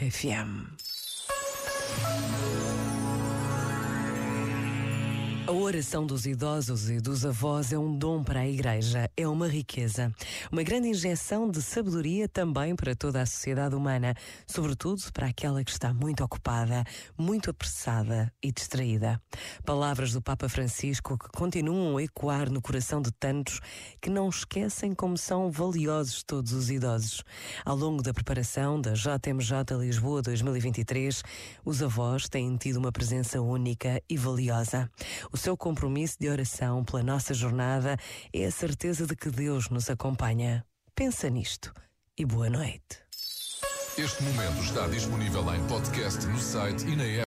Refiam. A oração dos idosos e dos avós é um dom para a Igreja, é uma riqueza. Uma grande injeção de sabedoria também para toda a sociedade humana, sobretudo para aquela que está muito ocupada, muito apressada e distraída. Palavras do Papa Francisco que continuam a ecoar no coração de tantos que não esquecem como são valiosos todos os idosos. Ao longo da preparação da JMJ Lisboa 2023, os avós têm tido uma presença única e valiosa. O seu compromisso de oração pela nossa jornada é a certeza de que Deus nos acompanha. Pensa nisto e boa noite. Este momento está disponível em podcast no site e na app.